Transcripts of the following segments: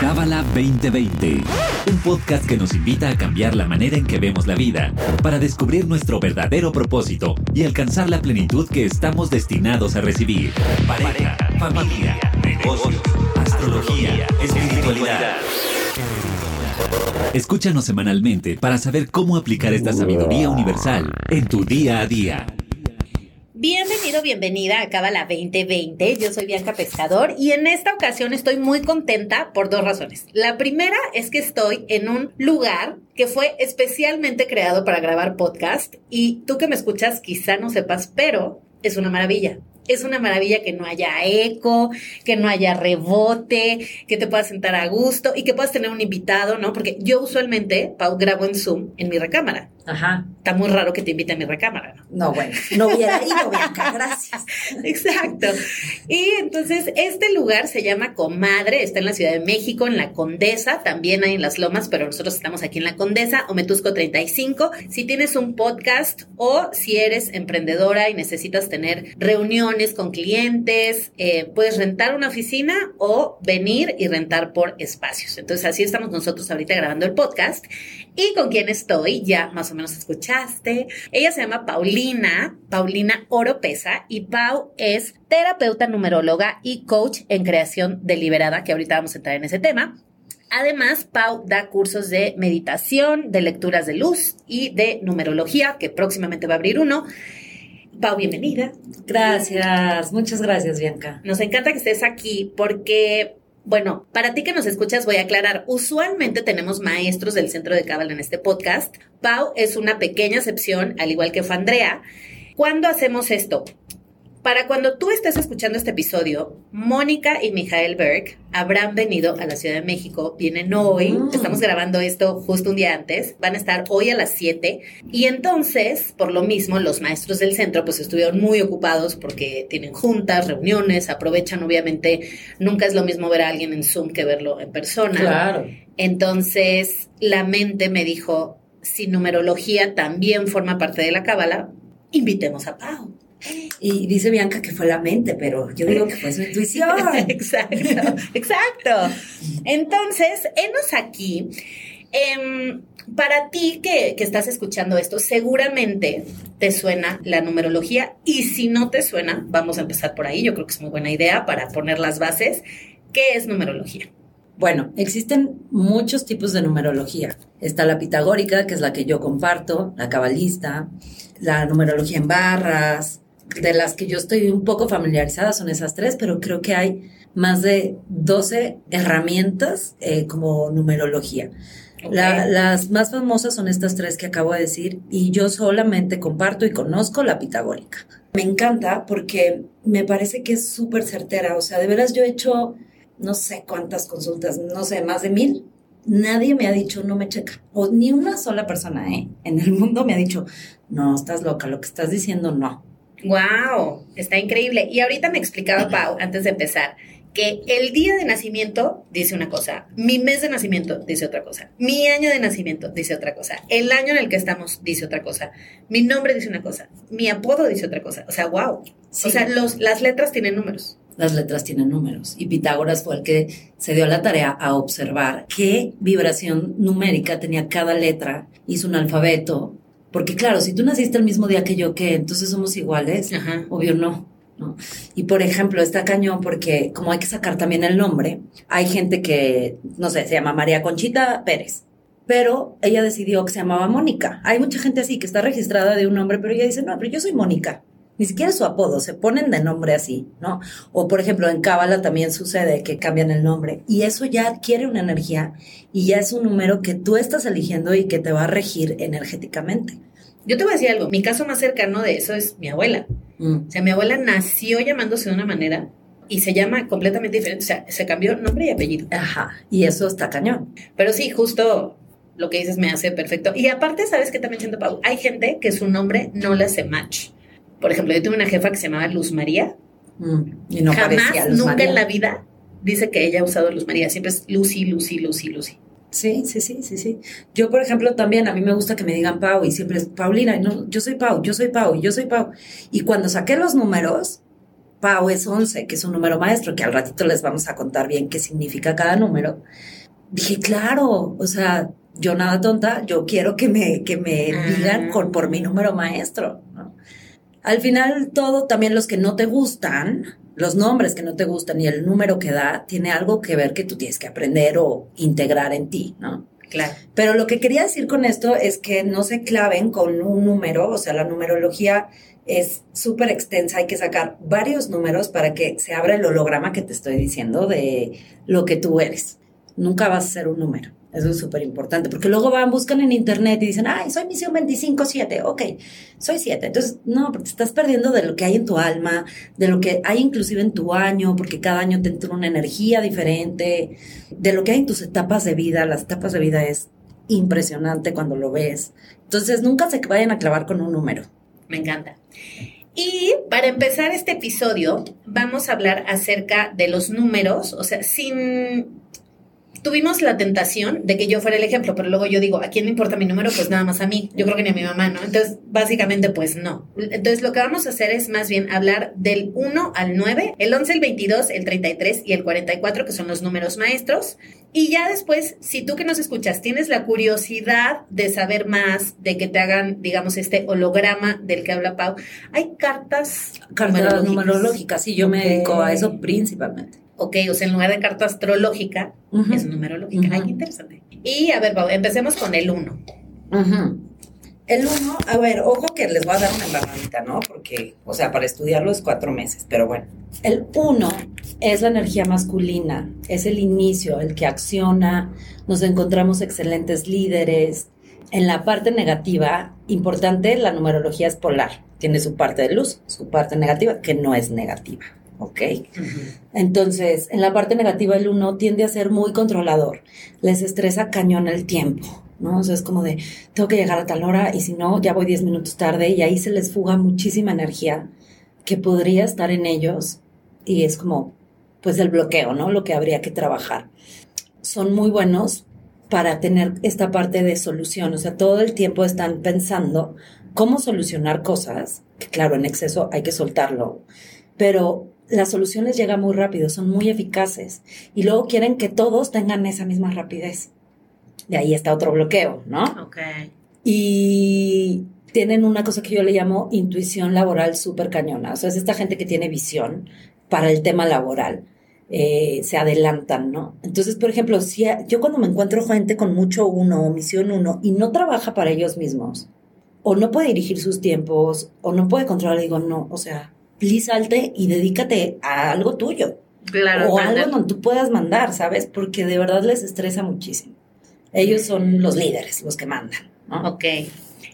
Cábala 2020, un podcast que nos invita a cambiar la manera en que vemos la vida, para descubrir nuestro verdadero propósito y alcanzar la plenitud que estamos destinados a recibir. Pareja, familia, negocios, astrología, espiritualidad. Escúchanos semanalmente para saber cómo aplicar esta sabiduría universal en tu día a día. Bienvenido, bienvenida a Cábala 2020. Yo soy Bianca Pescador y en esta ocasión estoy muy contenta por dos razones. La primera es que estoy en un lugar que fue especialmente creado para grabar podcast y tú que me escuchas quizá no sepas, pero es una maravilla es una maravilla que no haya eco, que no haya rebote, que te puedas sentar a gusto y que puedas tener un invitado, ¿no? Porque yo usualmente, Pau, grabo en Zoom en mi recámara. Ajá. Está muy raro que te invite a mi recámara, ¿no? No, bueno, no hubiera ido, Bianca, gracias. Exacto. Y entonces, este lugar se llama Comadre, está en la Ciudad de México, en la Condesa, también hay en Las Lomas, pero nosotros estamos aquí en la Condesa, Ometusco 35. Si tienes un podcast o si eres emprendedora y necesitas tener reuniones con clientes, eh, puedes rentar una oficina o venir y rentar por espacios. Entonces, así estamos nosotros ahorita grabando el podcast. ¿Y con quién estoy? Ya más o menos escuchaste. Ella se llama Paulina, Paulina Oropesa, y Pau es terapeuta numeróloga y coach en creación deliberada, que ahorita vamos a entrar en ese tema. Además, Pau da cursos de meditación, de lecturas de luz y de numerología, que próximamente va a abrir uno. Pau, bienvenida. Gracias, muchas gracias, Bianca. Nos encanta que estés aquí porque bueno, para ti que nos escuchas voy a aclarar, usualmente tenemos maestros del Centro de Cabal en este podcast. Pau es una pequeña excepción, al igual que fue Andrea. ¿Cuándo hacemos esto? Para cuando tú estés escuchando este episodio, Mónica y Mijael Berg habrán venido a la Ciudad de México. Vienen hoy. Mm. Estamos grabando esto justo un día antes. Van a estar hoy a las 7. Y entonces, por lo mismo, los maestros del centro pues estuvieron muy ocupados porque tienen juntas, reuniones, aprovechan obviamente. Nunca es lo mismo ver a alguien en Zoom que verlo en persona. Claro. Entonces, la mente me dijo, si numerología también forma parte de la cábala, invitemos a Pau. Y dice Bianca que fue la mente, pero yo digo que fue su intuición. exacto, exacto. Entonces, enos aquí. Em, para ti que, que estás escuchando esto, seguramente te suena la numerología y si no te suena, vamos a empezar por ahí. Yo creo que es muy buena idea para poner las bases. ¿Qué es numerología? Bueno, existen muchos tipos de numerología. Está la pitagórica, que es la que yo comparto, la cabalista, la numerología en barras, de las que yo estoy un poco familiarizada son esas tres, pero creo que hay más de 12 herramientas eh, como numerología. La, las más famosas son estas tres que acabo de decir y yo solamente comparto y conozco la pitagórica. Me encanta porque me parece que es súper certera. O sea, de veras yo he hecho no sé cuántas consultas, no sé, más de mil. Nadie me ha dicho no me checa. O ni una sola persona ¿eh? en el mundo me ha dicho no, estás loca, lo que estás diciendo no. Wow, está increíble. Y ahorita me explicaba Pau, antes de empezar, que el día de nacimiento dice una cosa, mi mes de nacimiento dice otra cosa, mi año de nacimiento dice otra cosa, el año en el que estamos dice otra cosa, mi nombre dice una cosa, mi apodo dice otra cosa. O sea, wow. Sí. O sea, los, las letras tienen números. Las letras tienen números y Pitágoras fue el que se dio la tarea a observar qué vibración numérica tenía cada letra, hizo un alfabeto, porque claro, si tú naciste el mismo día que yo, ¿qué? Entonces somos iguales. Ajá. Obvio no. ¿no? Y por ejemplo, está cañón porque como hay que sacar también el nombre, hay gente que, no sé, se llama María Conchita Pérez, pero ella decidió que se llamaba Mónica. Hay mucha gente así que está registrada de un nombre, pero ella dice, no, pero yo soy Mónica. Ni siquiera su apodo, se ponen de nombre así, ¿no? O por ejemplo, en Cábala también sucede que cambian el nombre y eso ya adquiere una energía y ya es un número que tú estás eligiendo y que te va a regir energéticamente. Yo te voy a decir algo, mi caso más cercano de eso es mi abuela. Mm. O sea, mi abuela nació llamándose de una manera y se llama completamente diferente. O sea, se cambió nombre y apellido. Ajá, y eso está cañón. Pero sí, justo lo que dices me hace perfecto. Y aparte, ¿sabes qué también siento, Pau? Hay gente que su nombre no le hace match. Por ejemplo, yo tuve una jefa que se llamaba Luz María. Mm. Y no Jamás, Luz nunca María. en la vida dice que ella ha usado Luz María. Siempre es Lucy, Lucy, Lucy, Lucy. Sí, sí, sí, sí, sí. Yo, por ejemplo, también a mí me gusta que me digan Pau y siempre es Paulina, no, yo soy Pau, yo soy Pau, y yo soy Pau. Y cuando saqué los números, Pau es 11, que es un número maestro, que al ratito les vamos a contar bien qué significa cada número. Dije, claro, o sea, yo nada tonta, yo quiero que me, que me digan por, por mi número maestro. Al final, todo, también los que no te gustan, los nombres que no te gustan y el número que da, tiene algo que ver que tú tienes que aprender o integrar en ti, ¿no? Claro. Pero lo que quería decir con esto es que no se claven con un número, o sea, la numerología es súper extensa, hay que sacar varios números para que se abra el holograma que te estoy diciendo de lo que tú eres. Nunca vas a ser un número. Eso es súper importante, porque luego van, buscan en internet y dicen, ay, soy misión 25-7, ok, soy 7. Entonces, no, te estás perdiendo de lo que hay en tu alma, de lo que hay inclusive en tu año, porque cada año te entra una energía diferente, de lo que hay en tus etapas de vida. Las etapas de vida es impresionante cuando lo ves. Entonces, nunca se vayan a clavar con un número. Me encanta. Y para empezar este episodio, vamos a hablar acerca de los números, o sea, sin tuvimos la tentación de que yo fuera el ejemplo, pero luego yo digo, ¿a quién le importa mi número? Pues nada más a mí. Yo creo que ni a mi mamá, ¿no? Entonces, básicamente, pues no. Entonces, lo que vamos a hacer es más bien hablar del 1 al 9, el 11, el 22, el 33 y el 44, que son los números maestros. Y ya después, si tú que nos escuchas tienes la curiosidad de saber más, de que te hagan, digamos, este holograma del que habla Pau, hay cartas, cartas numerológicas. numerológicas. Sí, yo me dedico a eso principalmente. Ok, o sea, en lugar de carta astrológica, es numerológica. Ay, qué interesante. Y a ver, empecemos con el 1. El 1, a ver, ojo que les voy a dar una embarradita, ¿no? Porque, o sea, para estudiarlo es cuatro meses, pero bueno. El 1 es la energía masculina, es el inicio, el que acciona, nos encontramos excelentes líderes. En la parte negativa, importante, la numerología es polar. Tiene su parte de luz, su parte negativa, que no es negativa. ¿Ok? Entonces, en la parte negativa, el uno tiende a ser muy controlador, les estresa cañón el tiempo, ¿no? O sea, es como de, tengo que llegar a tal hora y si no, ya voy 10 minutos tarde y ahí se les fuga muchísima energía que podría estar en ellos y es como, pues, el bloqueo, ¿no? Lo que habría que trabajar. Son muy buenos para tener esta parte de solución, o sea, todo el tiempo están pensando cómo solucionar cosas, que claro, en exceso hay que soltarlo, pero las soluciones llegan muy rápido, son muy eficaces y luego quieren que todos tengan esa misma rapidez. Y ahí está otro bloqueo, ¿no? Ok. Y tienen una cosa que yo le llamo intuición laboral súper cañona. O sea, es esta gente que tiene visión para el tema laboral. Eh, se adelantan, ¿no? Entonces, por ejemplo, si yo cuando me encuentro gente con mucho uno o misión uno y no trabaja para ellos mismos, o no puede dirigir sus tiempos, o no puede controlar, digo, no, o sea, salte y dedícate a algo tuyo. Claro. O algo donde tú puedas mandar, ¿sabes? Porque de verdad les estresa muchísimo. Ellos son los líderes, los que mandan. ¿no? Ok.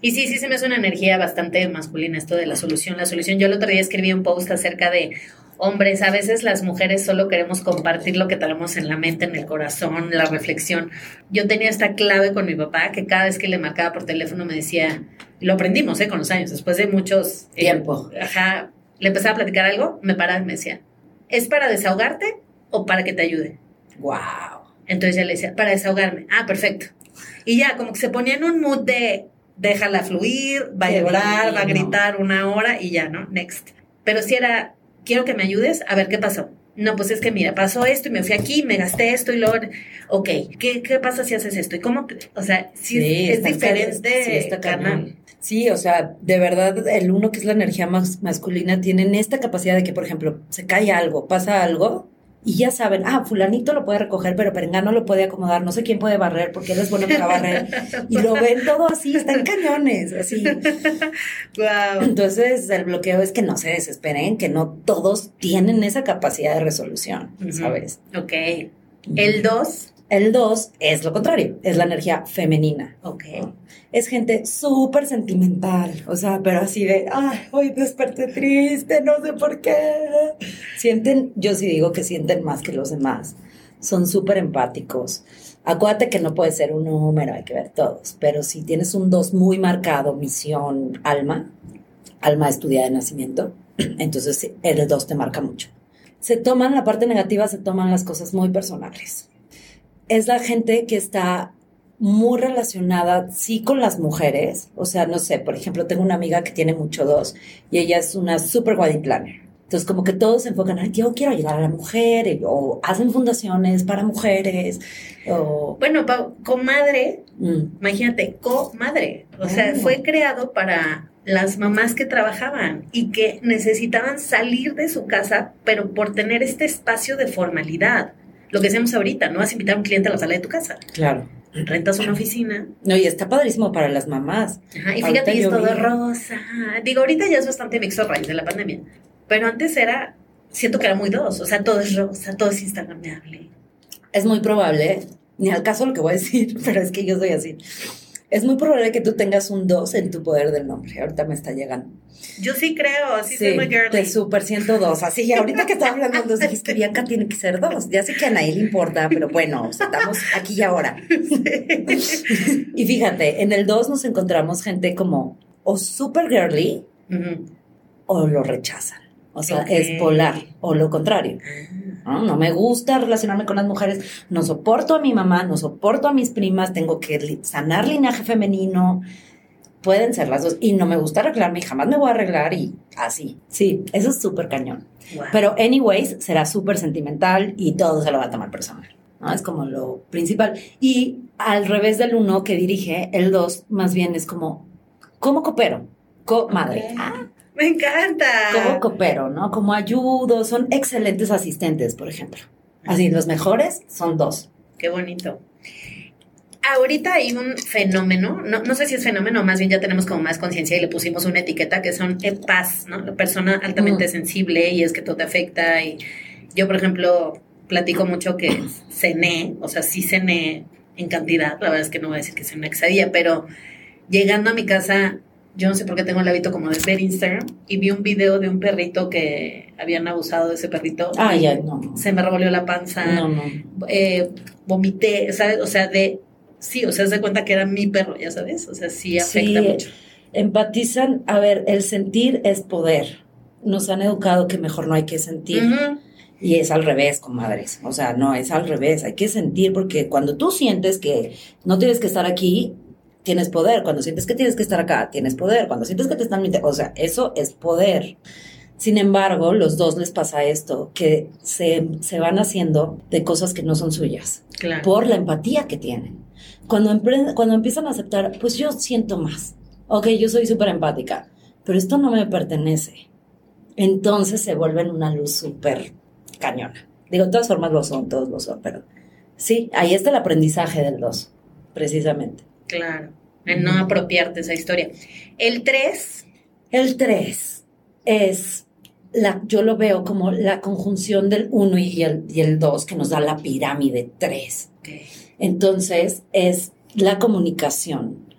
Y sí, sí se me hace una energía bastante masculina esto de la solución. La solución, yo el otro día escribí un post acerca de hombres, a veces las mujeres solo queremos compartir lo que tenemos en la mente, en el corazón, la reflexión. Yo tenía esta clave con mi papá que cada vez que le marcaba por teléfono me decía, lo aprendimos ¿eh? con los años, después de muchos... Eh, Tiempo. ajá, le empezaba a platicar algo, me paraba y me decía, ¿es para desahogarte o para que te ayude? Wow. Entonces ya le decía, para desahogarme. Ah, perfecto. Y ya, como que se ponía en un mood de déjala fluir, va a llorar, va a gritar una hora y ya, ¿no? Next. Pero si era, quiero que me ayudes, a ver qué pasó. No, pues es que mira, pasó esto y me fui aquí, me gasté esto y luego, ok, ¿qué, qué pasa si haces esto? ¿Y cómo? O sea, si es, diferente, sí, está canal. Sí, o sea, de verdad, el uno que es la energía más masculina tienen esta capacidad de que, por ejemplo, se cae algo, pasa algo, y ya saben, ah, fulanito lo puede recoger, pero Perengano lo puede acomodar, no sé quién puede barrer, porque él es bueno para barrer. Y lo ven todo así, están cañones, así. Wow. Entonces, el bloqueo es que no se desesperen, que no todos tienen esa capacidad de resolución, ¿sabes? Ok. El 2 el 2 es lo contrario, es la energía femenina. Ok. Es gente súper sentimental, o sea, pero así de, ay, hoy desperté triste, no sé por qué. Sienten, yo sí digo que sienten más que los demás. Son súper empáticos. Acuérdate que no puede ser un número, hay que ver todos, pero si tienes un 2 muy marcado, misión, alma, alma estudiada de nacimiento, entonces el 2 te marca mucho. Se toman, la parte negativa, se toman las cosas muy personales es la gente que está muy relacionada, sí, con las mujeres. O sea, no sé, por ejemplo, tengo una amiga que tiene mucho dos y ella es una super wedding planner. Entonces, como que todos se enfocan, Ay, yo quiero ayudar a la mujer, o hacen fundaciones para mujeres, o... Bueno, comadre, mm, imagínate, comadre. O sea, fue creado para las mamás que trabajaban y que necesitaban salir de su casa, pero por tener este espacio de formalidad. Lo que hacemos ahorita, no vas a invitar a un cliente a la sala de tu casa. claro. Rentas una oficina. No, y está padrísimo para las mamás. Ajá, y fíjate, y es todo rosa. Digo, ahorita ya es bastante mixto a raíz de la pandemia. Pero antes era, siento que era muy dos. O sea, todo es rosa, todo es instagramable. Es muy probable, ni al caso lo que voy a decir, pero es que yo soy así. Es muy probable que tú tengas un 2 en tu poder del nombre. Ahorita me está llegando. Yo sí creo, así soy muy te girly. super siento dos. Así, y ahorita que estaba hablando de dos, dije, es que Bianca tiene que ser dos. Ya sé que a nadie le importa, pero bueno, o sea, estamos aquí y ahora. Y fíjate, en el 2 nos encontramos gente como o super girly o lo rechazan. O sea, es polar o lo contrario. ¿no? No me gusta relacionarme con las mujeres, no soporto a mi mamá, no soporto a mis primas, tengo que sanar linaje femenino. Pueden ser las dos. Y no me gusta arreglarme y jamás me voy a arreglar y así. Sí, eso es súper cañón. Wow. Pero, anyways, será súper sentimental y todo se lo va a tomar personal. ¿no? Es como lo principal. Y al revés del uno que dirige, el dos más bien es como, ¿cómo coopero? Comadre. Ah, Me encanta. ¿Cómo coopero? ¿No? Como ayudo. Son excelentes asistentes, por ejemplo. Así, los mejores son dos. Qué bonito. Ahorita hay un fenómeno, no, no sé si es fenómeno, más bien ya tenemos como más conciencia y le pusimos una etiqueta que son EPAS, ¿no? La persona altamente Mm. sensible y es que todo te afecta. Y yo, por ejemplo, platico mucho que cené, o sea, sí cené en cantidad, la verdad es que no voy a decir que cené una quesadilla, pero llegando a mi casa, yo no sé por qué tengo el hábito como de ver Instagram y vi un video de un perrito que habían abusado de ese perrito. Ay, y ay, no. no. Se me revolvió la panza No, no. eh, vomité, ¿sabes? O sea, de, sí, o sea, se cuenta que era mi perro, ya sabes, o sea, sí afecta Sí, mucho. Empatizan. A ver, el sentir es poder. Nos han educado que mejor no hay que sentir. Y es al revés, comadres. O sea, no, es al revés. Hay que sentir porque cuando tú sientes que no tienes que estar aquí, tienes poder. Cuando sientes que tienes que estar acá, tienes poder. Cuando sientes que te están mintiendo, o sea, eso es poder. Sin embargo, los dos les pasa esto, que se, se van haciendo de cosas que no son suyas, Claro. por la empatía que tienen. Cuando, cuando empiezan a aceptar, pues yo siento más. Ok, yo soy súper empática, pero esto no me pertenece. Entonces se vuelven una luz súper cañona. Digo, de todas formas lo son, todos lo son, pero sí, ahí está el aprendizaje del dos, precisamente. Claro. En no apropiarte esa historia. El 3, El 3 es, la, yo lo veo como la conjunción del 1 y el, y el 2 que nos da la pirámide 3. Entonces es la comunicación.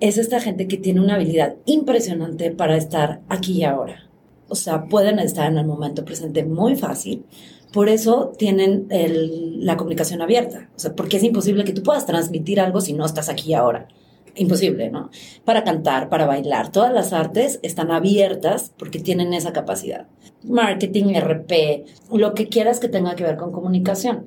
Es esta gente que tiene una habilidad impresionante para estar aquí y ahora. O sea, pueden estar en el momento presente muy fácil. Por eso tienen la comunicación abierta. O sea, porque es imposible que tú puedas transmitir algo si no estás aquí ahora. Imposible, ¿no? Para cantar, para bailar. Todas las artes están abiertas porque tienen esa capacidad. Marketing, RP, lo que quieras que tenga que ver con comunicación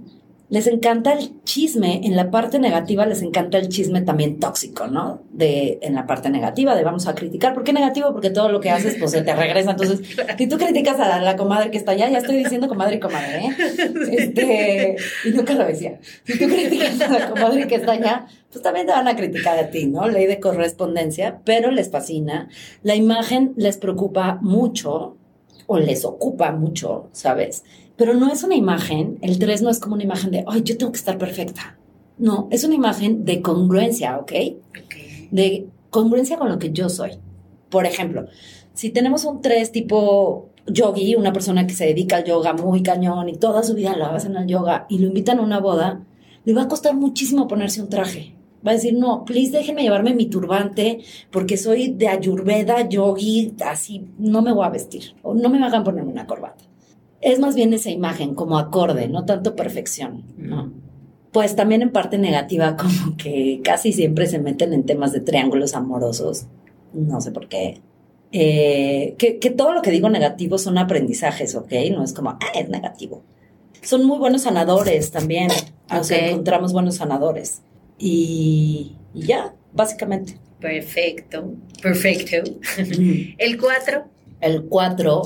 les encanta el chisme, en la parte negativa les encanta el chisme también tóxico, ¿no? De, en la parte negativa, de vamos a criticar. ¿Por qué negativo? Porque todo lo que haces, pues se te regresa. Entonces, si tú criticas a la comadre que está allá, ya estoy diciendo comadre y comadre, ¿eh? Este, y nunca lo decía. Si tú criticas a la comadre que está allá, pues también te van a criticar a ti, ¿no? Ley de correspondencia, pero les fascina. La imagen les preocupa mucho o les ocupa mucho, ¿sabes? Pero no es una imagen, el 3 no es como una imagen de, ay, yo tengo que estar perfecta. No, es una imagen de congruencia, ¿ok? De congruencia con lo que yo soy. Por ejemplo, si tenemos un 3 tipo yogi, una persona que se dedica al yoga muy cañón y toda su vida la basa en el yoga y lo invitan a una boda, le va a costar muchísimo ponerse un traje. Va a decir, no, please déjenme llevarme mi turbante porque soy de ayurveda, yogi, así no me voy a vestir o no me hagan ponerme una corbata. Es más bien esa imagen como acorde, no tanto perfección, ¿no? Pues también en parte negativa, como que casi siempre se meten en temas de triángulos amorosos. No sé por qué. Eh, que, que todo lo que digo negativo son aprendizajes, ¿ok? No es como, ah, es negativo. Son muy buenos sanadores también. O sea, encontramos buenos sanadores. Y, y ya, básicamente. Perfecto. Perfecto. El 4, El 4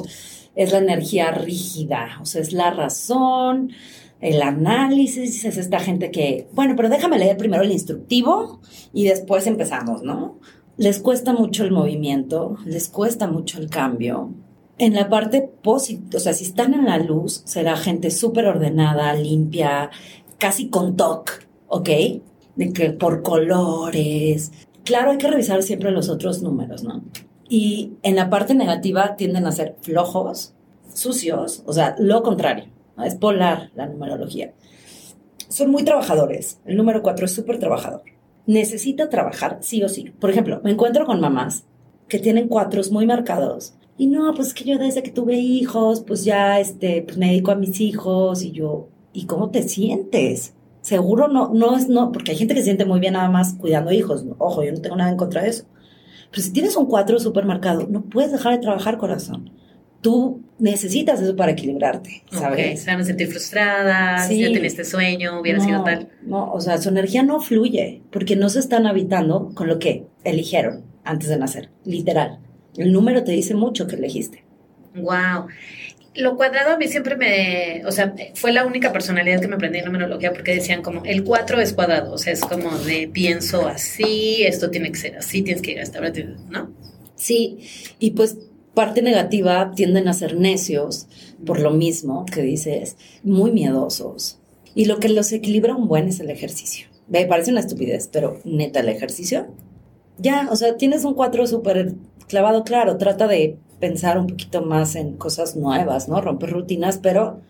es la energía rígida, o sea, es la razón, el análisis, es esta gente que, bueno, pero déjame leer primero el instructivo y después empezamos, ¿no? Les cuesta mucho el movimiento, les cuesta mucho el cambio. En la parte positiva, o sea, si están en la luz, será gente súper ordenada, limpia, casi con toque, ¿ok? De que por colores. Claro, hay que revisar siempre los otros números, ¿no? Y en la parte negativa tienden a ser flojos, sucios, o sea, lo contrario. Es polar la numerología. Son muy trabajadores. El número cuatro es súper trabajador. Necesita trabajar sí o sí. Por ejemplo, me encuentro con mamás que tienen cuatros muy marcados. Y no, pues que yo desde que tuve hijos, pues ya este, pues me dedico a mis hijos y yo, ¿y cómo te sientes? Seguro no, no es, no, porque hay gente que se siente muy bien nada más cuidando hijos. Ojo, yo no tengo nada en contra de eso. Pero si tienes un cuatro súper marcado, no puedes dejar de trabajar, corazón. Tú necesitas eso para equilibrarte, ¿sabes? Ok, se van a sentir frustradas, ya tenía este sueño, hubiera sido tal. No, o sea, su energía no fluye porque no se están habitando con lo que eligieron antes de nacer, literal. El número te dice mucho que elegiste. Wow. Lo cuadrado a mí siempre me, o sea, fue la única personalidad que me aprendí en numerología porque decían como el 4 es cuadrado, o sea, es como de pienso así, esto tiene que ser así, tienes que ir a esta hora, ¿no? Sí, y pues parte negativa tienden a ser necios por lo mismo que dices, muy miedosos. Y lo que los equilibra un buen es el ejercicio. Me parece una estupidez, pero neta el ejercicio. Ya, o sea, tienes un 4 súper clavado, claro, trata de pensar un poquito más en cosas nuevas, ¿no? Romper rutinas, pero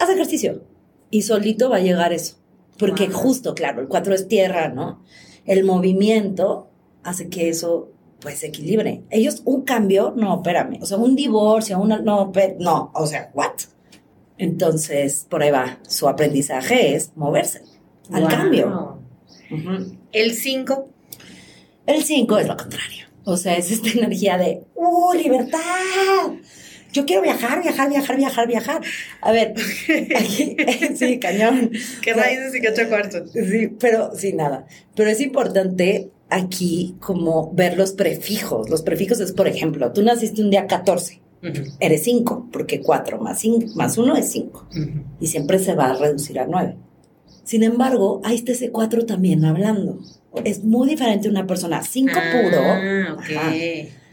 haz ejercicio y solito va a llegar eso. Porque justo, claro, el 4 es tierra, ¿no? El movimiento hace que eso pues se equilibre. Ellos un cambio, no, espérame, o sea, un divorcio, una, no, no, o sea, what? Entonces, por ahí va, su aprendizaje es moverse al cambio. El 5. El 5 es lo contrario. O sea, es esta energía de, ¡uh, libertad! Yo quiero viajar, viajar, viajar, viajar, viajar. A ver, aquí, sí, cañón. ¿Qué raíces y qué ocho cuartos? Sí, pero sí, nada. Pero es importante aquí como ver los prefijos. Los prefijos es, por ejemplo, tú naciste un día 14. Eres 5, porque 4 más, más 1 es 5. Y siempre se va a reducir a 9. Sin embargo, ahí está ese 4 también hablando es muy diferente una persona 5 ah, puro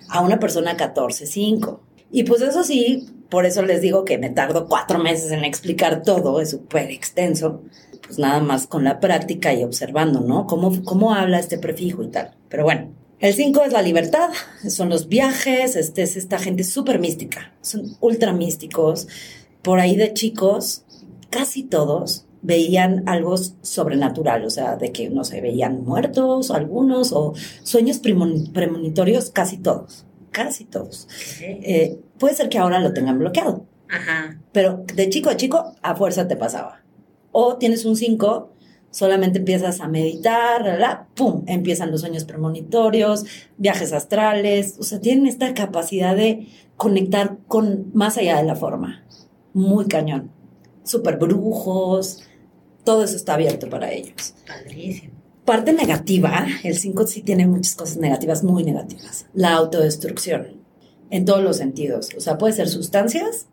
a una persona 14, 5. Y pues eso sí, por eso les digo que me tardo cuatro meses en explicar todo, es súper extenso, pues nada más con la práctica y observando, ¿no? Cómo, cómo habla este prefijo y tal. Pero bueno, el 5 es la libertad, son los viajes, este, es esta gente súper mística, son ultra místicos. Por ahí de chicos, casi todos veían algo sobrenatural, o sea, de que, no sé, veían muertos algunos o sueños premonitorios, casi todos, casi todos. Eh, puede ser que ahora lo tengan bloqueado, Ajá. pero de chico a chico a fuerza te pasaba. O tienes un 5, solamente empiezas a meditar, pum, empiezan los sueños premonitorios, viajes astrales, o sea, tienen esta capacidad de conectar con más allá de la forma. Muy cañón. Super brujos, todo eso está abierto para ellos. Padrísimo. Parte negativa, el 5 sí tiene muchas cosas negativas, muy negativas. La autodestrucción, en todos los sentidos. O sea, puede ser sustancias,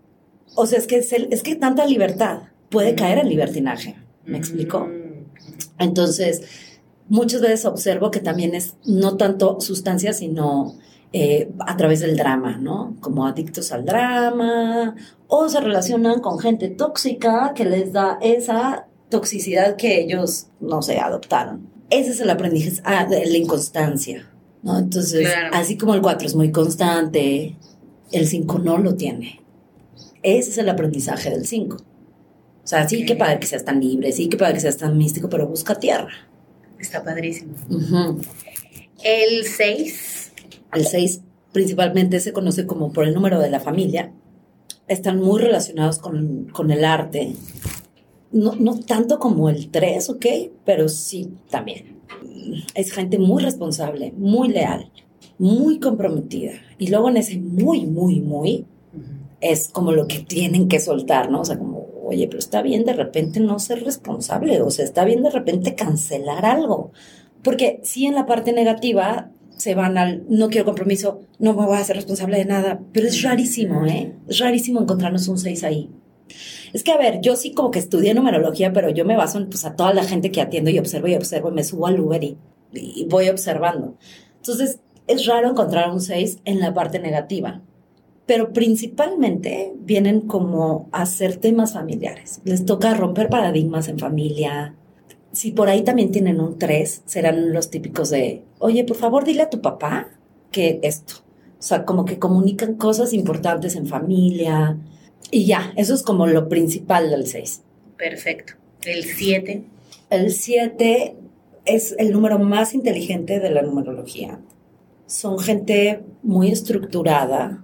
o sea, es que, es, que tanta libertad puede caer en libertinaje. ¿Me explico? Mm. Entonces, muchas veces observo que también es no tanto sustancias, sino eh, a través del drama, ¿no? Como adictos al drama, o se relacionan con gente tóxica que les da esa toxicidad que ellos, no sé, adoptaron. Ese es el aprendizaje, ah, la inconstancia, ¿no? Entonces, así como el 4 es muy constante, el 5 no lo tiene. Ese es el aprendizaje del 5. O sea, sí que padre que seas tan libre, sí que padre que seas tan místico, pero busca tierra. Está padrísimo. El 6. El 6 principalmente se conoce como por el número de la familia. Están muy relacionados con, con el arte, no, no tanto como el 3, ¿ok? Pero sí, también. Es gente muy responsable, muy leal, muy comprometida. Y luego en ese muy, muy, muy, es como lo que tienen que soltar, ¿no? O sea, como, oye, pero está bien de repente no ser responsable, o sea, está bien de repente cancelar algo. Porque sí en la parte negativa se van al no quiero compromiso, no me voy a hacer responsable de nada. Pero es rarísimo, ¿eh? Es rarísimo encontrarnos un 6 ahí. Es que, a ver, yo sí como que estudié numerología, pero yo me baso en, pues, a toda la gente que atiendo y observo y observo y me subo al Uber y, y voy observando. Entonces, es raro encontrar un 6 en la parte negativa. Pero principalmente vienen como a hacer temas familiares. Les toca romper paradigmas en familia. Si por ahí también tienen un 3, serán los típicos de, oye, por favor, dile a tu papá que esto. O sea, como que comunican cosas importantes en familia, y ya, eso es como lo principal del 6. Perfecto. El 7. El 7 es el número más inteligente de la numerología. Son gente muy estructurada,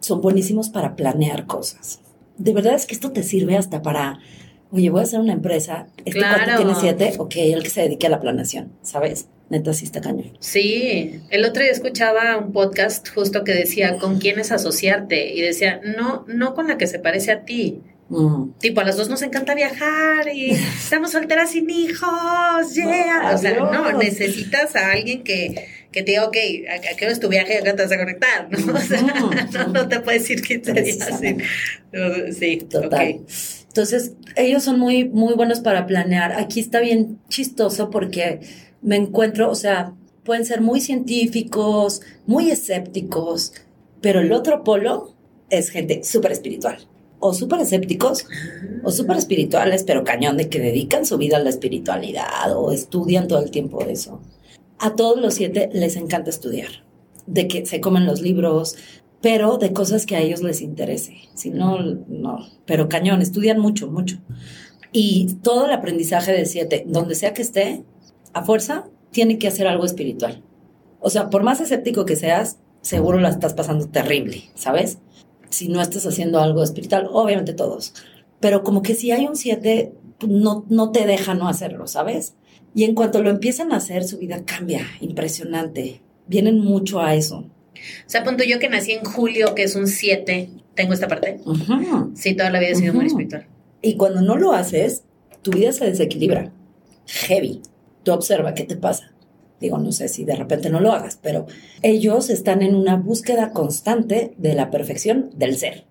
son buenísimos para planear cosas. De verdad es que esto te sirve hasta para, oye, voy a hacer una empresa, este claro. tiene 7, ok, el que se dedique a la planeación, ¿sabes? neta sí está cañón. Sí, el otro día escuchaba un podcast justo que decía con quién es asociarte y decía, no, no con la que se parece a ti. Mm. Tipo, a las dos nos encanta viajar y estamos solteras sin hijos, yeah. o sea, no, necesitas a alguien que, que te diga, ok, ¿a qué hora es tu viaje? Acá te vas a conectar, ¿no? O sea, no, te puedes decir 15 días así. Sí, Total. Entonces, ellos son muy, muy buenos para planear. Aquí está bien chistoso porque me encuentro, o sea, pueden ser muy científicos, muy escépticos, pero el otro polo es gente súper espiritual. O súper escépticos, o súper espirituales, pero cañón de que dedican su vida a la espiritualidad o estudian todo el tiempo eso. A todos los siete les encanta estudiar, de que se comen los libros, pero de cosas que a ellos les interese. Si no, no. Pero cañón, estudian mucho, mucho. Y todo el aprendizaje de siete, donde sea que esté, a fuerza tiene que hacer algo espiritual. O sea, por más escéptico que seas, seguro la estás pasando terrible, ¿sabes? Si no estás haciendo algo espiritual, obviamente todos. Pero como que si hay un siete, no, no te deja no hacerlo, ¿sabes? Y en cuanto lo empiezan a hacer, su vida cambia, impresionante. Vienen mucho a eso. O sea, punto yo que nací en julio, que es un 7, tengo esta parte. Sí, toda la vida he sido muy espiritual. Y cuando no lo haces, tu vida se desequilibra. Heavy tú observa qué te pasa. Digo, no sé si de repente no lo hagas, pero ellos están en una búsqueda constante de la perfección del ser.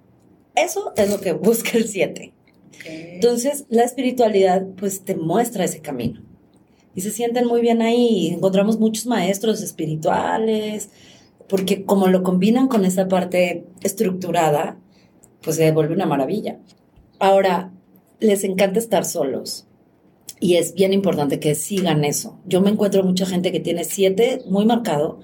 Eso es lo que busca el 7. Entonces, la espiritualidad pues te muestra ese camino. Y se sienten muy bien ahí. Encontramos muchos maestros espirituales, porque como lo combinan con esa parte estructurada, pues se vuelve una maravilla. Ahora, les encanta estar solos. Y es bien importante que sigan eso. Yo me encuentro mucha gente que tiene siete muy marcado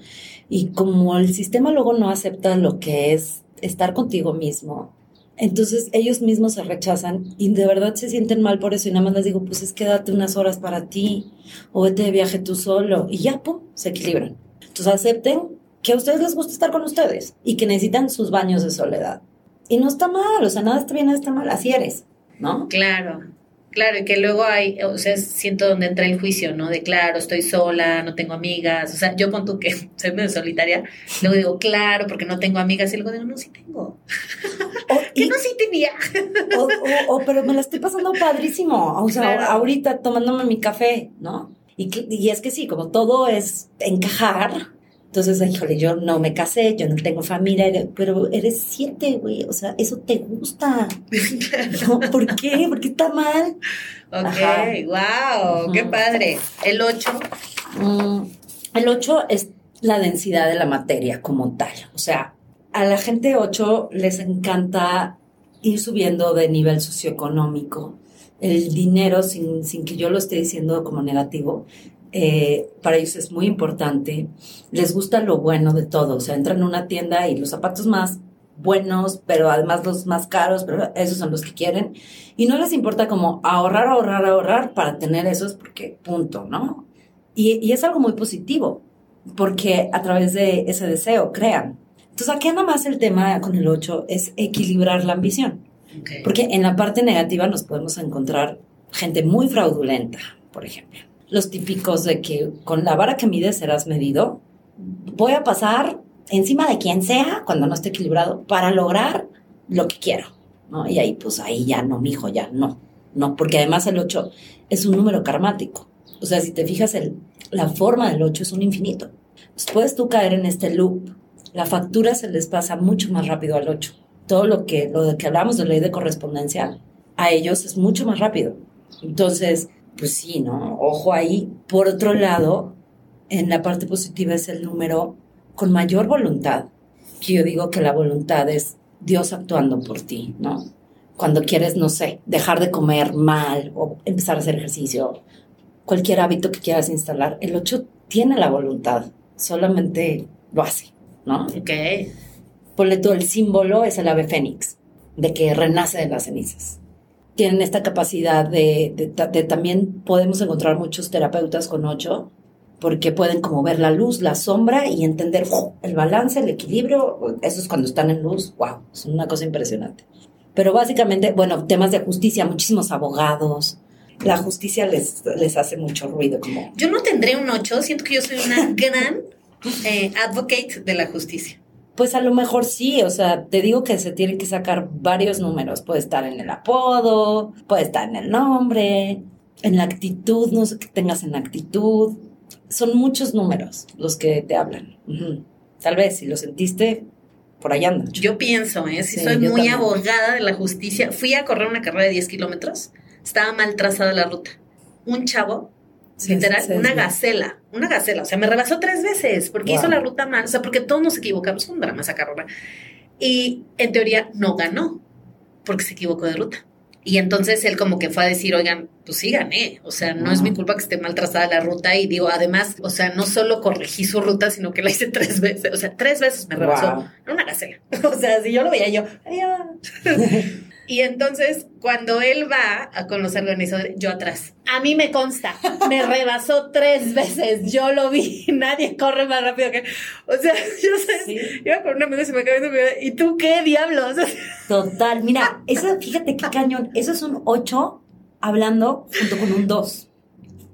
y como el sistema luego no acepta lo que es estar contigo mismo, entonces ellos mismos se rechazan y de verdad se sienten mal por eso y nada más les digo, pues es que date unas horas para ti o vete de viaje tú solo y ya, pum, se equilibran. Entonces acepten que a ustedes les gusta estar con ustedes y que necesitan sus baños de soledad. Y no está mal, o sea, nada está bien, nada está mal, así eres, ¿no? Claro. Claro, y que luego hay, o sea, siento donde entra el juicio, ¿no? De claro, estoy sola, no tengo amigas. O sea, yo con tú que soy medio solitaria, luego digo, claro, porque no tengo amigas. Y luego digo, no, sí tengo. que no sí tenía. o, pero me la estoy pasando padrísimo. O sea, ahorita tomándome mi café, ¿no? Y, y es que sí, como todo es encajar, entonces, híjole, yo no me casé, yo no tengo familia, pero eres siete, güey. O sea, eso te gusta. ¿Por qué? ¿Por qué está mal? Ok, wow, qué padre. El ocho. Mm, el ocho es la densidad de la materia como tal. O sea, a la gente ocho les encanta ir subiendo de nivel socioeconómico. El dinero, sin, sin que yo lo esté diciendo como negativo, eh, para ellos es muy importante. Les gusta lo bueno de todo. O sea, entran en una tienda y los zapatos más buenos, pero además los más caros, pero esos son los que quieren. Y no les importa como ahorrar, ahorrar, ahorrar para tener esos, porque punto, ¿no? Y, es algo muy positivo, porque a través de ese deseo crean. Entonces, aquí nada más el tema con el 8 es equilibrar la ambición. Porque en la parte negativa nos podemos encontrar gente muy fraudulenta, por ejemplo los típicos de que con la vara que mides serás medido. Voy a pasar encima de quien sea cuando no esté equilibrado para lograr lo que quiero. ¿no? Y ahí, pues ahí ya no, mijo, ya no. No, porque además el 8 es un número karmático. O sea, si te fijas, el, la forma del 8 es un infinito. pues puedes tú caer en este loop. La factura se les pasa mucho más rápido al 8. Todo lo que, lo que hablamos de ley de correspondencia, a ellos es mucho más rápido. Entonces, pues sí, ¿no? Ojo ahí. Por otro lado, en la parte positiva es el número con mayor voluntad. Que yo digo que la voluntad es Dios actuando por ti, ¿no? Cuando quieres, no sé, dejar de comer mal o empezar a hacer ejercicio, cualquier hábito que quieras instalar, el 8 tiene la voluntad, solamente lo hace, ¿no? Ok. Ponle todo el símbolo es el ave fénix, de que renace de las cenizas. Tienen esta capacidad de, de- de también podemos encontrar muchos terapeutas con 8 porque pueden como ver la luz, la sombra y entender ¡fu! el balance, el equilibrio. Eso es cuando están en luz, wow, es una cosa impresionante. Pero básicamente, bueno, temas de justicia, muchísimos abogados. La justicia les, les hace mucho ruido, como Yo no tendré un 8, siento que yo soy una gran eh, advocate de la justicia. Pues a lo mejor sí, o sea, te digo que se tienen que sacar varios números. Puede estar en el apodo, puede estar en el nombre, en la actitud, no sé qué tengas en la actitud. Son muchos números los que te hablan. Tal vez si lo sentiste, por allá anda. Yo pienso, ¿eh? Si Sí, soy muy también. abogada de la justicia. Fui a correr una carrera de 10 kilómetros. Estaba mal trazada la ruta. Un chavo, Sí, literal, sí, una gacela. Una gacela. O sea, me rebasó tres veces porque Wow. hizo la ruta mal. O sea, porque todos nos equivocamos. Un drama esa carrera. Y en teoría no ganó porque se equivocó de ruta. Y entonces él como que fue a decir, oigan, pues sí gané, o sea, no es mi culpa que esté mal trazada la ruta y digo, además, o sea, no solo corregí su ruta, sino que la hice tres veces, o sea, tres veces me rebasó. Wow. Una gacela. O sea, si yo lo veía yo, adiós. y entonces, cuando él va a con los organizadores, yo atrás. A mí me consta, me rebasó tres veces, yo lo vi, nadie corre más rápido que... O sea, yo sé, Sí. iba con una amiga y se me acabó ¿y tú qué diablos? Total, mira, eso, fíjate qué cañón. Eso es un 8 hablando junto con un 2.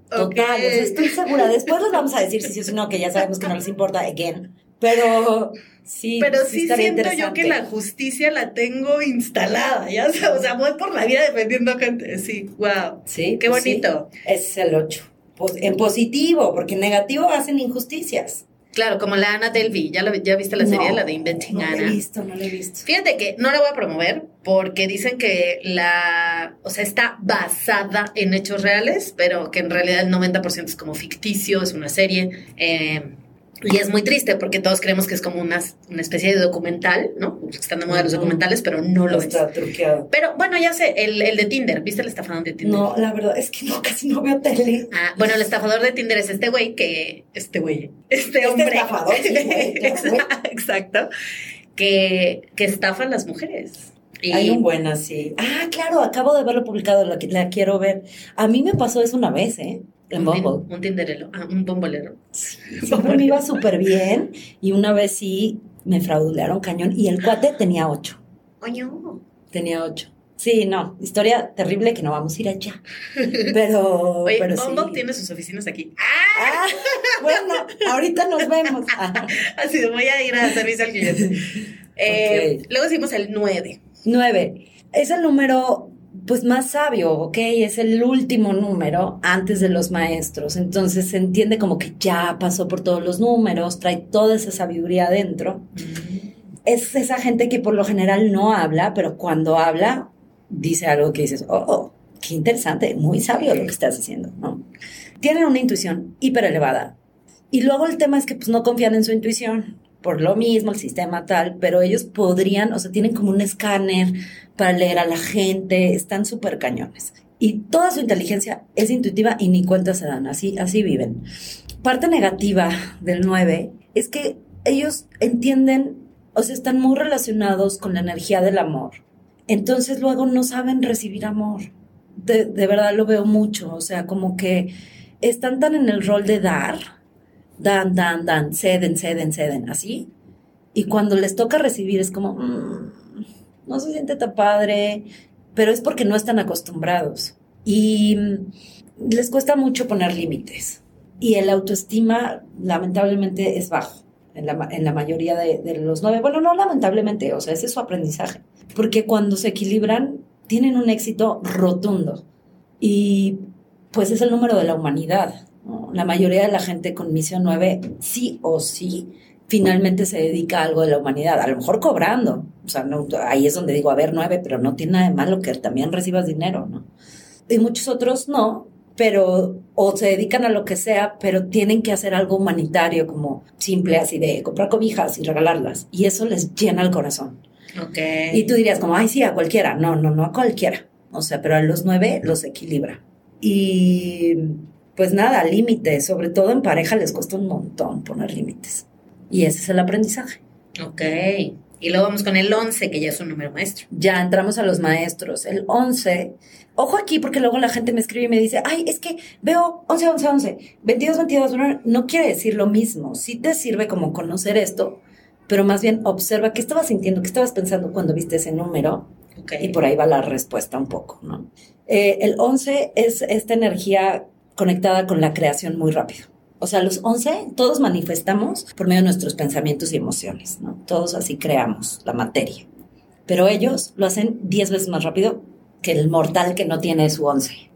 Total, Ok. o sea, estoy segura. Después les vamos a decir si sí o si no, que ya sabemos que no les importa, again. Pero sí, Pero sí, siento yo que la justicia la tengo instalada, ya sabes, o sea, voy por la vida defendiendo gente, sí, wow. Sí, Qué pues sí, bonito. ese es el 8. en positivo, porque en negativo hacen injusticias. Claro, como la Ana Delvey, ¿ya, la, ya viste la serie, No, la de Inventing no la Anna? he visto, no la he visto. Fíjate que no la voy a promover porque dicen que la, o sea, está basada en hechos reales, pero que en realidad el 90% es como ficticio, es una serie. eh, y es muy triste porque todos creemos que es como una, una especie de documental, ¿no? Están de moda los documentales, pero no lo es. Está truqueado. Pero bueno, ya sé, el, el de Tinder, ¿viste el estafador de Tinder? No, la verdad es que no, casi no veo tele. Ah, bueno, el estafador de Tinder es este güey que. Este güey. Este Este hombre. estafador, sí, güey. Exacto. Que, que estafa a las mujeres. Y Hay un buen así. Ah, claro, acabo de verlo publicado, la, la quiero ver. A mí me pasó eso una vez, ¿eh? En un, tin- Bumble. un tinderelo. Ah, un bombolero. Siempre me iba súper bien y una vez sí me fraudulearon cañón y el cuate tenía ocho. Coño. Tenía ocho. Sí, no, historia terrible que no vamos a ir allá. Pero, Oye, pero Bumble sí. tiene sus oficinas aquí. ¡Ah! Ah, bueno, ahorita nos vemos. Ah, Así de, voy a ir a servicio al cliente. Eh. Luego hicimos el 9. Nueve. Es el número, pues, más sabio, ¿ok? Es el último número antes de los maestros. Entonces se entiende como que ya pasó por todos los números, trae toda esa sabiduría adentro. Es esa gente que por lo general no habla, pero cuando habla, dice algo que dices, oh, oh, qué interesante, muy sabio lo que estás haciendo, ¿no? Tienen una intuición hiper elevada. Y luego el tema es que pues no confían en su intuición. Por lo mismo, el sistema tal, pero ellos podrían, o sea, tienen como un escáner para leer a la gente, están súper cañones. Y toda su inteligencia es intuitiva y ni cuenta se dan, así, así viven. Parte negativa del 9 es que ellos entienden, o sea, están muy relacionados con la energía del amor. Entonces luego no saben recibir amor. De, de verdad lo veo mucho, o sea, como que están tan en el rol de dar, dan, dan, dan, ceden, ceden, ceden, así. Y cuando les toca recibir es como, "Mm, no se siente tan padre, pero es porque no están acostumbrados. Y mm, les cuesta mucho poner límites. Y el autoestima, lamentablemente, es bajo en la, en la mayoría de, de los nueve. Bueno, no lamentablemente, o sea, ese es su aprendizaje. Porque cuando se equilibran, tienen un éxito rotundo. Y pues es el número de la humanidad. ¿No? La mayoría de la gente con misión 9, sí o sí, finalmente se dedica a algo de la humanidad, a lo mejor cobrando. O sea, no, ahí es donde digo, a ver, 9, pero no tiene nada de malo que también recibas dinero, ¿no? Y muchos otros no, pero o se dedican a lo que sea, pero tienen que hacer algo humanitario como simple, así de comprar cobijas y regalarlas. Y eso les llena el corazón. Ok. Y tú dirías como, ay, sí, a cualquiera. No, no, no a cualquiera. O sea, pero a los nueve los equilibra. Y pues nada, límites, sobre todo en pareja les cuesta un montón poner límites. Y ese es el aprendizaje. Ok. Y luego vamos con el 11, que ya es un número maestro. Ya entramos a los maestros. El 11, ojo aquí porque luego la gente me escribe y me dice, ay, es que veo 11, 11, 11, 22, 22, no, no quiere decir lo mismo. Sí te sirve como conocer esto, pero más bien observa qué estabas sintiendo, qué estabas pensando cuando viste ese número. Ok. Y por ahí va la respuesta un poco, ¿no? Eh, el 11 es esta energía conectada con la creación muy rápido. O sea, los 11 todos manifestamos por medio de nuestros pensamientos y emociones, ¿no? Todos así creamos la materia. Pero ellos lo hacen 10 veces más rápido que el mortal que no tiene su 11.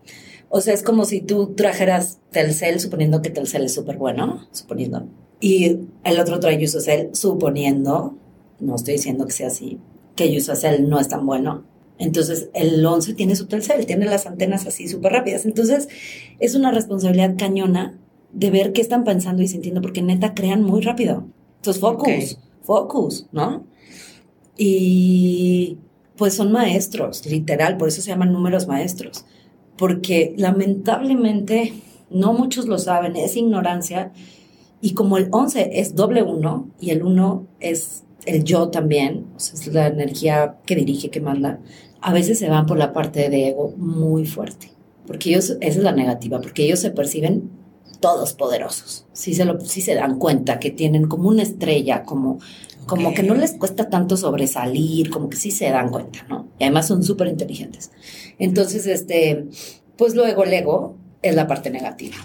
O sea, es como si tú trajeras Telcel, suponiendo que Telcel es súper bueno, suponiendo, y el otro trae Usacell, suponiendo, no estoy diciendo que sea así, que Usacell no es tan bueno. Entonces, el 11 tiene su Telcel, tiene las antenas así súper rápidas. Entonces, es una responsabilidad cañona de ver qué están pensando y sintiendo, porque neta crean muy rápido. Entonces, focus, focus, ¿no? Y pues son maestros, literal, por eso se llaman números maestros, porque lamentablemente no muchos lo saben, es ignorancia, y como el 11 es doble uno y el 1 es el yo también, o sea, es la energía que dirige, que manda, a veces se van por la parte de ego muy fuerte, porque ellos, esa es la negativa, porque ellos se perciben todos poderosos, sí se, lo, sí se dan cuenta que tienen como una estrella, como, como que no les cuesta tanto sobresalir, como que sí se dan cuenta, ¿no? Y además son súper inteligentes. Entonces, este, pues luego el ego es la parte negativa,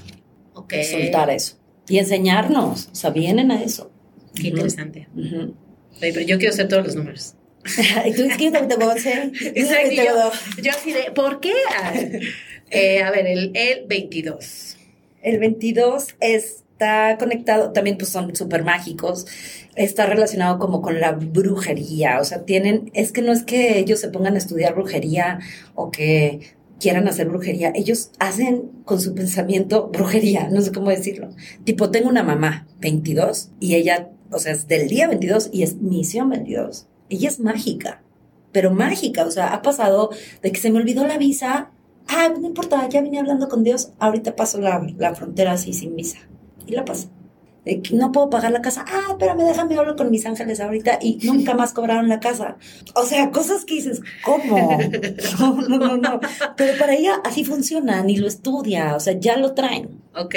Ok. soltar eso y enseñarnos, o sea, vienen a eso. Qué interesante. Ujú. Oye, pero yo quiero hacer todos los números. y tú es que tengo 11. Exacto, yo, yo así de, ¿por qué? Eh, a ver, el, el 22. El 22 está conectado, también pues son súper mágicos, está relacionado como con la brujería, o sea, tienen, es que no es que ellos se pongan a estudiar brujería o que quieran hacer brujería, ellos hacen con su pensamiento brujería, no sé cómo decirlo. Tipo, tengo una mamá, 22, y ella, o sea, es del día 22 y es misión 22. Ella es mágica, pero mágica, o sea, ha pasado de que se me olvidó la visa, ah, no importa, ya vine hablando con Dios, ahorita paso la, la frontera así sin visa. Y la paso. De que no puedo pagar la casa, ah, espérame, déjame hablar con mis ángeles ahorita y nunca más cobraron la casa. O sea, cosas que dices, ¿cómo? No, no, no, no. Pero para ella así funciona, ni lo estudia, o sea, ya lo traen. Ok.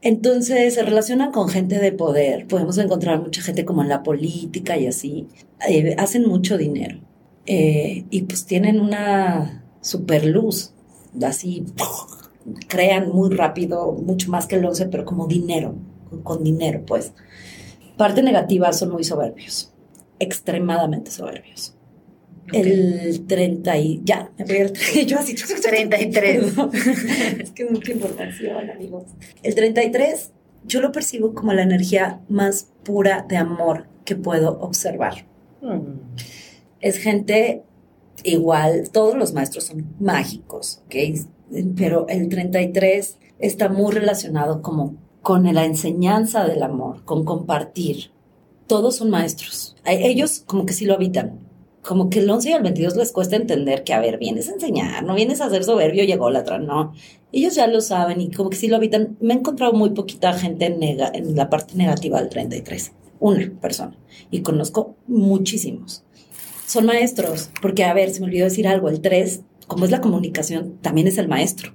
Entonces se relacionan con gente de poder. Podemos encontrar mucha gente como en la política y así. Eh, hacen mucho dinero. Eh, y pues tienen una super luz. Así crean muy rápido, mucho más que el 11, pero como dinero, con, con dinero, pues. Parte negativa son muy soberbios. Extremadamente soberbios. El 30 y ya, me voy al yo así 33. es que es mucha información, amigos. El 33 yo lo percibo como la energía más pura de amor que puedo observar. Mm. Es gente igual, todos los maestros son mágicos, ¿ok? Pero el 33 está muy relacionado como con la enseñanza del amor, con compartir. Todos son maestros. A ellos como que sí lo habitan. Como que el 11 y el 22 les cuesta entender que, a ver, vienes a enseñar, no vienes a ser soberbio y ególatra, no. Ellos ya lo saben y como que sí lo habitan. Me he encontrado muy poquita gente nega, en la parte negativa del 33. Una persona. Y conozco muchísimos. Son maestros, porque, a ver, se me olvidó decir algo. El 3, como es la comunicación, también es el maestro.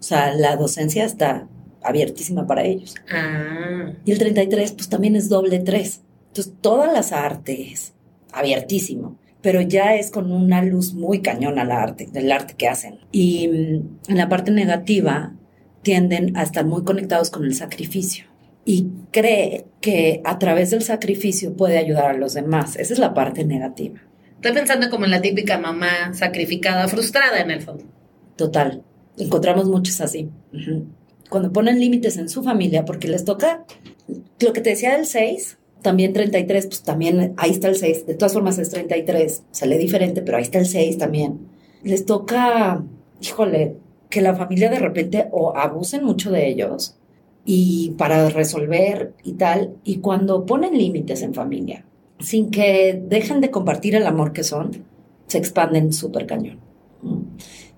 O sea, la docencia está abiertísima para ellos. Ah. Y el 33, pues también es doble 3. Entonces, todas las artes, abiertísimo. Pero ya es con una luz muy cañona la arte, del arte que hacen. Y mm, en la parte negativa, tienden a estar muy conectados con el sacrificio. Y cree que a través del sacrificio puede ayudar a los demás. Esa es la parte negativa. Estoy pensando como en la típica mamá sacrificada, frustrada en el fondo. Total. Encontramos muchos así. Cuando ponen límites en su familia, porque les toca lo que te decía del 6, también 33, pues también ahí está el 6. De todas formas es 33, sale diferente, pero ahí está el 6 también. Les toca, híjole, que la familia de repente o abusen mucho de ellos y para resolver y tal, y cuando ponen límites en familia, sin que dejen de compartir el amor que son, se expanden súper cañón.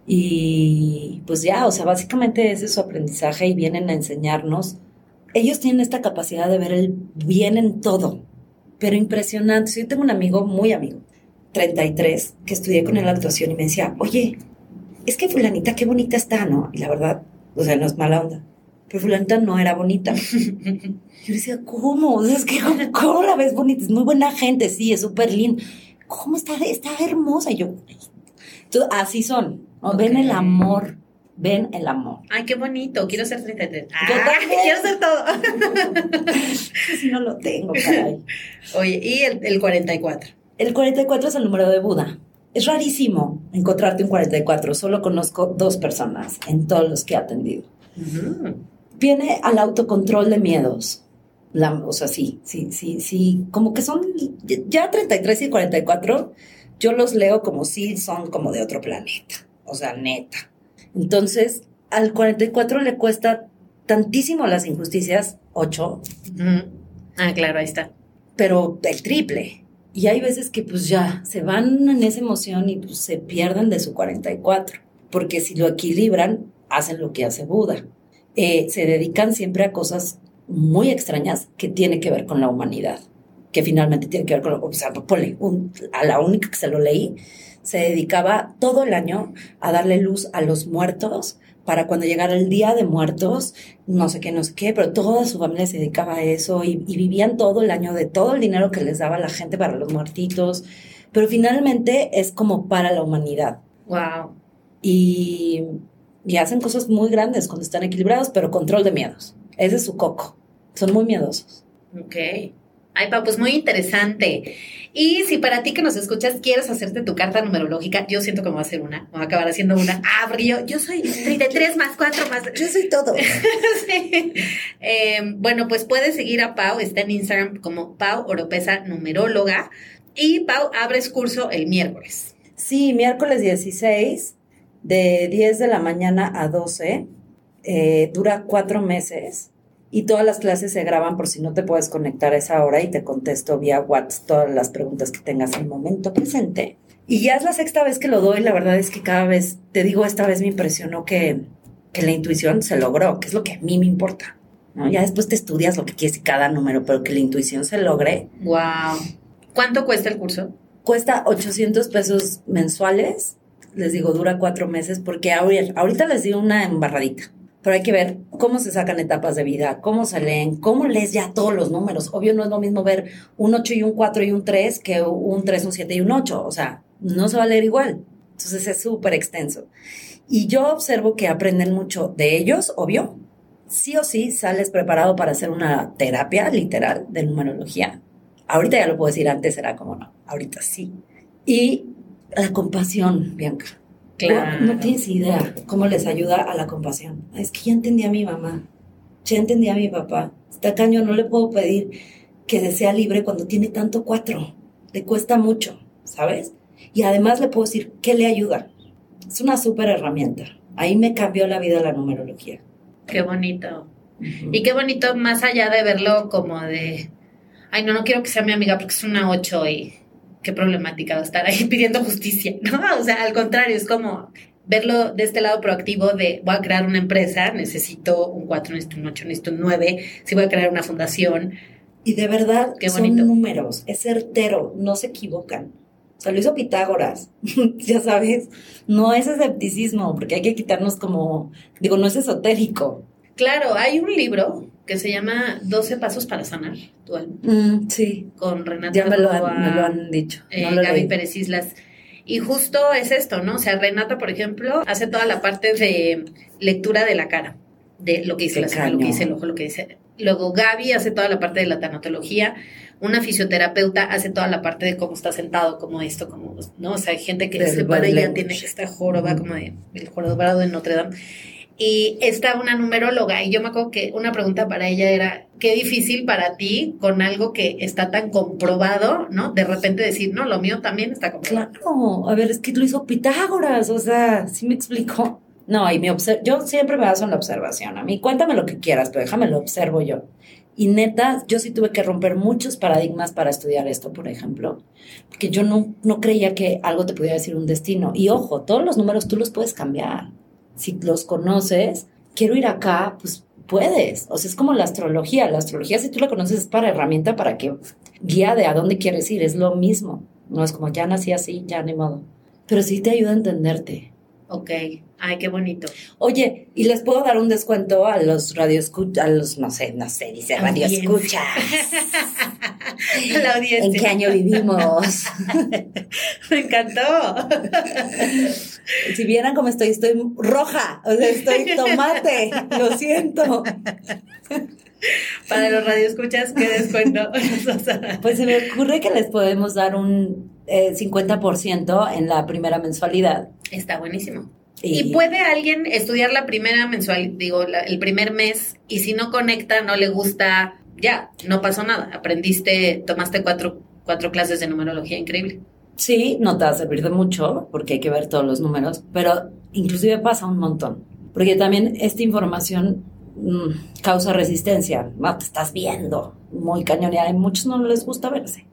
Y pues ya, o sea, básicamente ese es su aprendizaje y vienen a enseñarnos. Ellos tienen esta capacidad de ver el bien en todo, pero impresionante. Yo tengo un amigo, muy amigo, 33, que estudié con él actuación y me decía, oye, es que fulanita qué bonita está, ¿no? Y la verdad, o sea, no es mala onda, pero fulanita no era bonita. Yo decía, ¿cómo? O sea, es que, ¿cómo, la ves bonita? Es muy buena gente, sí, es súper linda. ¿Cómo está? Está hermosa. Y yo, así son. Ven el amor. Ven el amor. Ay, qué bonito. Quiero ser 33. Yo también. Quiero ser todo. si no lo tengo, caray. Oye, ¿y el, el 44? El 44 es el número de Buda. Es rarísimo encontrarte un 44. Solo conozco dos personas en todos los que he atendido. Viene al autocontrol de miedos. La, o sea, sí, sí, sí, sí. Como que son ya 33 y 44. Yo los leo como si son como de otro planeta. O sea, neta. Entonces, al 44 le cuesta tantísimo las injusticias, 8. Ah, claro, ahí está. Pero el triple. Y hay veces que pues ya se van en esa emoción y pues se pierden de su 44. Porque si lo equilibran, hacen lo que hace Buda. Eh, se dedican siempre a cosas muy extrañas que tienen que ver con la humanidad. Que finalmente tiene que ver con, o sea, ponle, a la única que se lo leí, se dedicaba todo el año a darle luz a los muertos para cuando llegara el día de muertos, no sé qué, no sé qué, pero toda su familia se dedicaba a eso y, vivían todo el año de todo el dinero que les daba la gente para los muertitos, pero finalmente es como para la humanidad. Wow. Y, y hacen cosas muy grandes cuando están equilibrados, pero control de miedos. Ese es su coco. Son muy miedosos. Ok. Ay, Pau, pues muy interesante. Y si para ti que nos escuchas quieres hacerte tu carta numerológica, yo siento que me va a hacer una, me va a acabar haciendo una. Ah, yo, yo soy 33 más 4 más. Yo soy todo. sí. eh, bueno, pues puedes seguir a Pau, está en Instagram como Pau Oropesa Numeróloga. Y Pau, abres curso el miércoles. Sí, miércoles 16, de 10 de la mañana a 12. Eh, dura cuatro meses y todas las clases se graban por si no te puedes conectar a esa hora y te contesto vía WhatsApp todas las preguntas que tengas en el momento presente. Y ya es la sexta vez que lo doy, la verdad es que cada vez, te digo, esta vez me impresionó que, que la intuición se logró, que es lo que a mí me importa. ¿no? Ya después te estudias lo que quieres y cada número, pero que la intuición se logre. Wow. ¿Cuánto cuesta el curso? Cuesta 800 pesos mensuales. Les digo, dura cuatro meses porque ahorita les di una embarradita pero hay que ver cómo se sacan etapas de vida, cómo se leen, cómo lees ya todos los números. Obvio no es lo mismo ver un 8 y un 4 y un 3 que un 3, un 7 y un 8, o sea, no se va a leer igual. Entonces es súper extenso. Y yo observo que aprenden mucho de ellos, obvio. Sí o sí sales preparado para hacer una terapia literal de numerología. Ahorita ya lo puedo decir, antes era como no, ahorita sí. Y la compasión, Bianca Claro. No, tienes idea cómo les ayuda a la compasión. Es que ya entendí a mi mamá, ya entendí a mi papá. Está caño, no le puedo pedir que sea libre cuando tiene tanto cuatro. Le cuesta mucho, ¿sabes? Y además le puedo decir qué le ayuda. Es una súper herramienta. Ahí me cambió la vida la numerología. Qué bonito. Y qué bonito más allá de verlo como de, ay, no, no quiero que sea mi amiga porque es una ocho y qué problemática estar ahí pidiendo justicia, ¿no? O sea, al contrario, es como verlo de este lado proactivo de voy a crear una empresa, necesito un 4, necesito un 8, necesito un 9, si voy a crear una fundación. Y de verdad, qué son números, es certero, no se equivocan. O sea, lo hizo Pitágoras, ya sabes, no es escepticismo, porque hay que quitarnos como, digo, no es esotérico. Claro, hay un libro que se llama 12 pasos para sanar tu alma. Mm, sí. Con Renata Ya me lo, han, me lo han dicho. Eh, Gaby Pérez Islas. Y justo es esto, ¿no? O sea, Renata, por ejemplo, hace toda la parte de lectura de la cara, de lo que dice la ceja, lo que dice el ojo, lo que dice. Luego Gaby hace toda la parte de la tanatología. Una fisioterapeuta hace toda la parte de cómo está sentado, como esto, como, ¿no? O sea, hay gente que se para ya tiene esta joroba como de, el jorobado de Notre Dame. Y está una numeróloga y yo me acuerdo que una pregunta para ella era, qué difícil para ti con algo que está tan comprobado, ¿no? De repente decir, no, lo mío también está comprobado. Claro, a ver, es que lo hizo Pitágoras, o sea, sí me explicó. No, y mi yo siempre me baso en la observación. A mí, cuéntame lo que quieras, pero déjame lo observo yo. Y neta, yo sí tuve que romper muchos paradigmas para estudiar esto, por ejemplo, porque yo no, no creía que algo te pudiera decir un destino. Y ojo, todos los números tú los puedes cambiar. Si los conoces, quiero ir acá, pues puedes. O sea, es como la astrología. La astrología, si tú la conoces, es para herramienta para que guía de a dónde quieres ir. Es lo mismo. No es como ya nací así, ya ni modo. Pero sí te ayuda a entenderte. Ok. Ay, qué bonito. Oye, ¿y les puedo dar un descuento a los radioescuchas? A los, no sé, no sé, dice radioescuchas. La audiencia. ¿En qué año vivimos? Me encantó. si vieran cómo estoy, estoy roja, o sea, estoy tomate, lo siento. Para los radioescuchas, ¿qué descuento? pues se me ocurre que les podemos dar un 50% eh, en la primera mensualidad. Está buenísimo. Y, puede alguien estudiar la primera mensual, digo, el primer mes, y si no conecta, no le gusta, ya, no pasó nada. Aprendiste, tomaste cuatro, cuatro clases de numerología, increíble. Sí, no te va a servir de mucho, porque hay que ver todos los números, pero inclusive pasa un montón. Porque también esta información mm, causa resistencia. No te estás viendo muy cañón y muchos no les gusta verse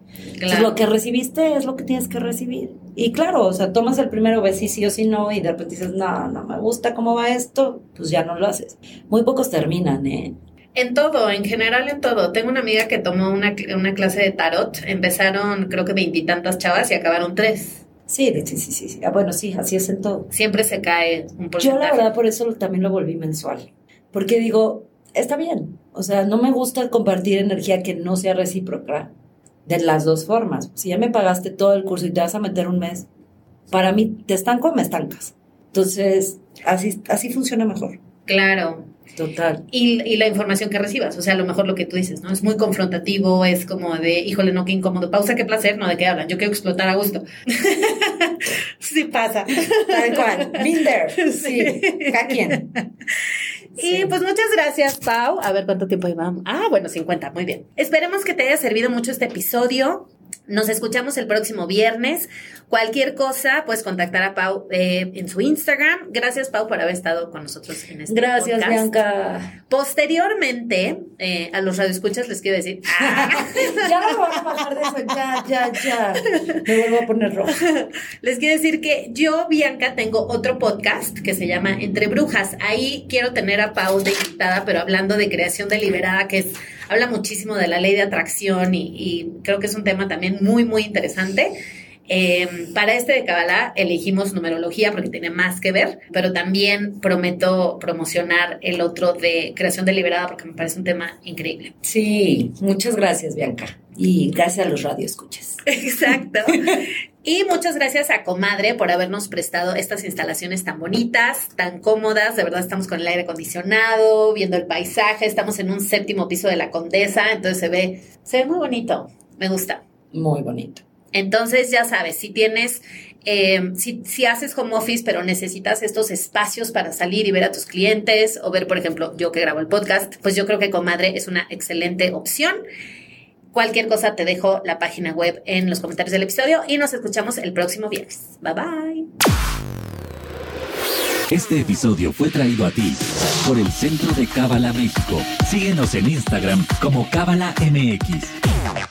lo que recibiste es lo que tienes que recibir. Y claro, o sea, tomas el primero, ves si sí o si no, y de repente dices, no, no me gusta cómo va esto, pues ya no lo haces. Muy pocos terminan, ¿eh? En todo, en general en todo. Tengo una amiga que tomó una, una clase de tarot. Empezaron creo que veintitantas chavas y acabaron tres. Sí, sí, sí, sí, sí. Ah, bueno, sí, así es en todo. Siempre se cae un porcentaje. Yo la verdad por eso también lo volví mensual. Porque digo, está bien. O sea, no me gusta compartir energía que no sea recíproca de las dos formas. Si ya me pagaste todo el curso y te vas a meter un mes, para mí, ¿te estanco o me estancas? Entonces, así, así funciona mejor. Claro. Total. Y, y, la información que recibas, o sea, a lo mejor lo que tú dices, ¿no? Es muy confrontativo, es como de, híjole, no, qué incómodo, pausa, qué placer, no, ¿de qué hablan? Yo quiero explotar a gusto. sí pasa. Tal cual. There. Sí. ¿A quién? Y pues muchas gracias, Pau. A ver cuánto tiempo llevamos. Ah, bueno, 50, muy bien. Esperemos que te haya servido mucho este episodio. Nos escuchamos el próximo viernes. Cualquier cosa, puedes contactar a Pau eh, en su Instagram. Gracias, Pau, por haber estado con nosotros en este Gracias, Bianca. Posteriormente, eh, a los radioescuchas les quiero decir. ya me voy a bajar de eso, ya, ya, ya. Me vuelvo a poner rojo. Les quiero decir que yo, Bianca, tengo otro podcast que se llama Entre Brujas. Ahí quiero tener a Pau de invitada, pero hablando de creación deliberada, que es, habla muchísimo de la ley de atracción y, y creo que es un tema también muy, muy interesante. Eh, para este de Kabbalah elegimos numerología porque tiene más que ver, pero también prometo promocionar el otro de creación deliberada porque me parece un tema increíble. Sí, muchas gracias, Bianca. Y gracias a los radioescuchas. Exacto. Y muchas gracias a Comadre por habernos prestado estas instalaciones tan bonitas, tan cómodas. De verdad estamos con el aire acondicionado, viendo el paisaje. Estamos en un séptimo piso de la Condesa, entonces se ve, se ve muy bonito. Me gusta. Muy bonito. Entonces, ya sabes, si tienes, eh, si, si, haces home office, pero necesitas estos espacios para salir y ver a tus clientes, o ver, por ejemplo, yo que grabo el podcast, pues yo creo que Comadre es una excelente opción. Cualquier cosa te dejo la página web en los comentarios del episodio y nos escuchamos el próximo viernes. Bye bye. Este episodio fue traído a ti por el Centro de Cábala México. Síguenos en Instagram como Cábala MX.